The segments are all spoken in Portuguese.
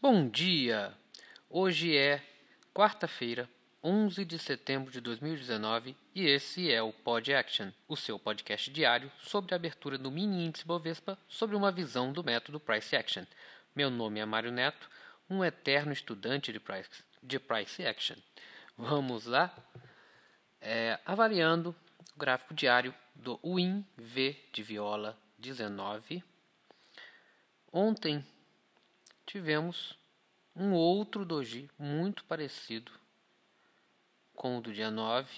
Bom dia! Hoje é quarta-feira, 11 de setembro de 2019 e esse é o Pod Action, o seu podcast diário sobre a abertura do mini índice Bovespa sobre uma visão do método Price Action. Meu nome é Mário Neto, um eterno estudante de Price, de price Action. Vamos lá? É, avaliando o gráfico diário do WIN V de viola 19. Ontem tivemos um outro doji muito parecido com o do dia 9,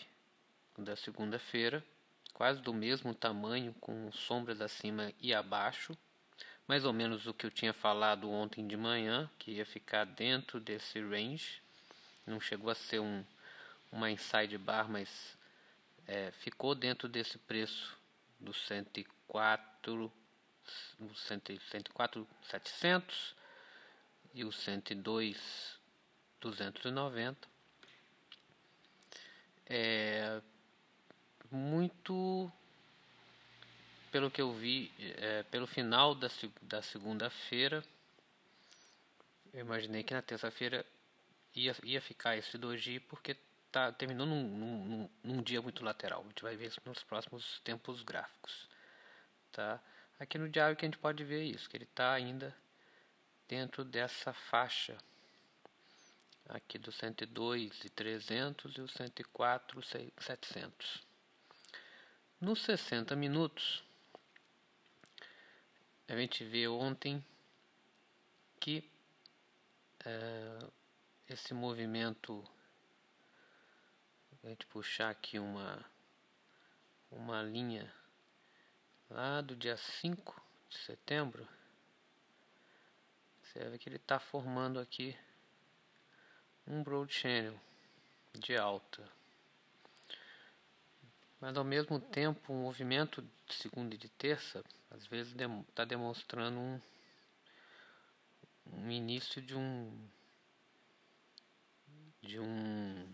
da segunda-feira, quase do mesmo tamanho, com sombras acima e abaixo, mais ou menos o que eu tinha falado ontem de manhã, que ia ficar dentro desse range. Não chegou a ser um, uma inside bar, mas é, ficou dentro desse preço do 104, 104 700 e o 102 290 é muito pelo que eu vi é, pelo final da, da segunda-feira eu imaginei que na terça-feira ia, ia ficar esse doji porque tá, terminou num, num, num, dia muito lateral. A gente vai ver isso nos próximos tempos gráficos. Tá? Aqui no diário que a gente pode ver isso, que ele está ainda dentro dessa faixa aqui do 102 e 300 e o 104 700. Nos 60 minutos, a gente vê ontem que é, esse movimento a gente puxar aqui uma uma linha lá do dia 5 de setembro você que ele está formando aqui um broad channel de alta mas ao mesmo tempo o movimento de segunda e de terça às vezes está demonstrando um, um início de um de um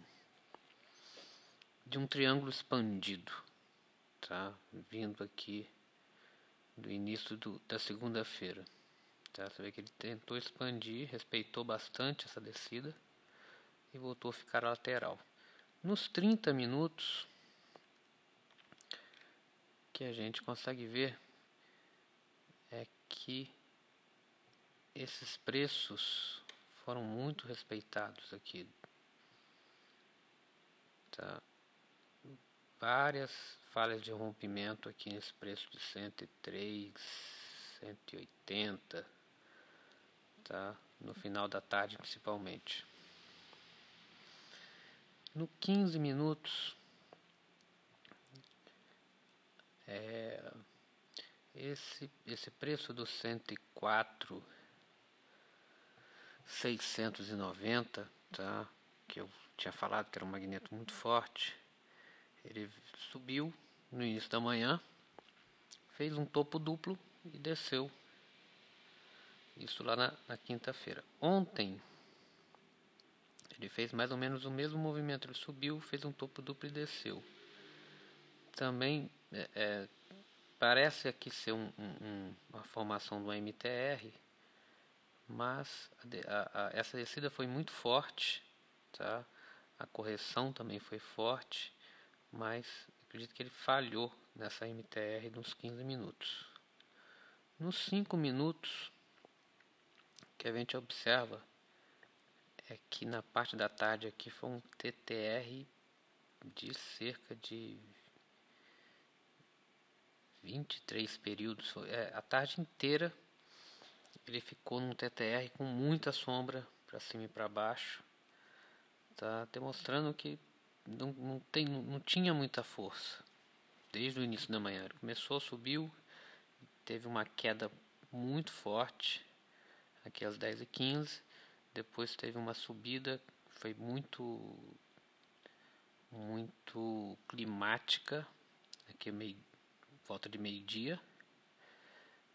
de um triângulo expandido, tá? Vindo aqui do início do, da segunda-feira. Tá? Você vê que ele tentou expandir, respeitou bastante essa descida e voltou a ficar lateral. Nos 30 minutos que a gente consegue ver é que esses preços foram muito respeitados aqui. Tá? várias falhas de rompimento aqui nesse preço de 103, 180, tá? No final da tarde principalmente. No 15 minutos é, esse esse preço do 104 690, tá? Que eu tinha falado que era um magneto muito forte ele subiu no início da manhã, fez um topo duplo e desceu. Isso lá na, na quinta-feira. Ontem ele fez mais ou menos o mesmo movimento. Ele subiu, fez um topo duplo e desceu. Também é, é, parece aqui ser um, um, uma formação do MTR, mas a, a, essa descida foi muito forte, tá? A correção também foi forte mas acredito que ele falhou nessa MTR nos 15 minutos. Nos 5 minutos que a gente observa é que na parte da tarde aqui foi um TTR de cerca de 23 períodos. É, a tarde inteira ele ficou num TTR com muita sombra para cima e para baixo. Tá demonstrando que não, não, tem, não tinha muita força desde o início da manhã. Ele começou, subiu, teve uma queda muito forte aqui às 10 e 15 depois teve uma subida foi muito muito climática aqui meio volta de meio dia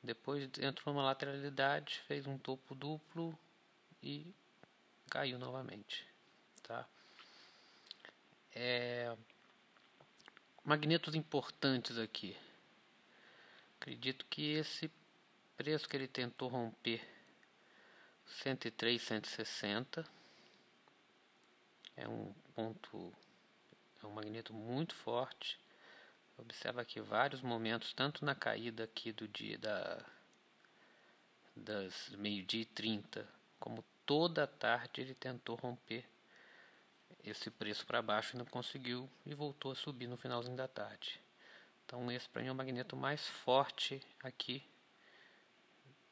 depois entrou numa lateralidade fez um topo duplo e caiu novamente tá? É, magnetos importantes aqui. Acredito que esse preço que ele tentou romper 103, 160. É um ponto, é um magneto muito forte. Observa aqui vários momentos, tanto na caída aqui do dia da das meio-dia e 30, como toda a tarde ele tentou romper esse preço para baixo e não conseguiu e voltou a subir no finalzinho da tarde. Então esse para mim é o magneto mais forte aqui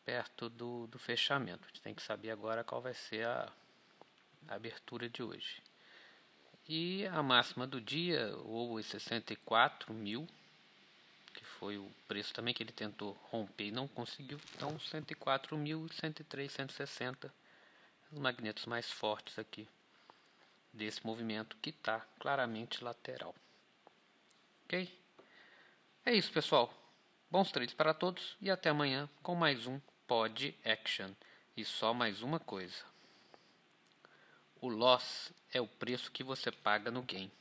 perto do, do fechamento. A gente tem que saber agora qual vai ser a, a abertura de hoje. E a máxima do dia, ou 64 mil, que foi o preço também que ele tentou romper e não conseguiu. Então 104 mil, 103, 160, os magnetos mais fortes aqui desse movimento que está claramente lateral. Ok? É isso, pessoal. Bons trades para todos e até amanhã com mais um Pod Action. E só mais uma coisa: o loss é o preço que você paga no game.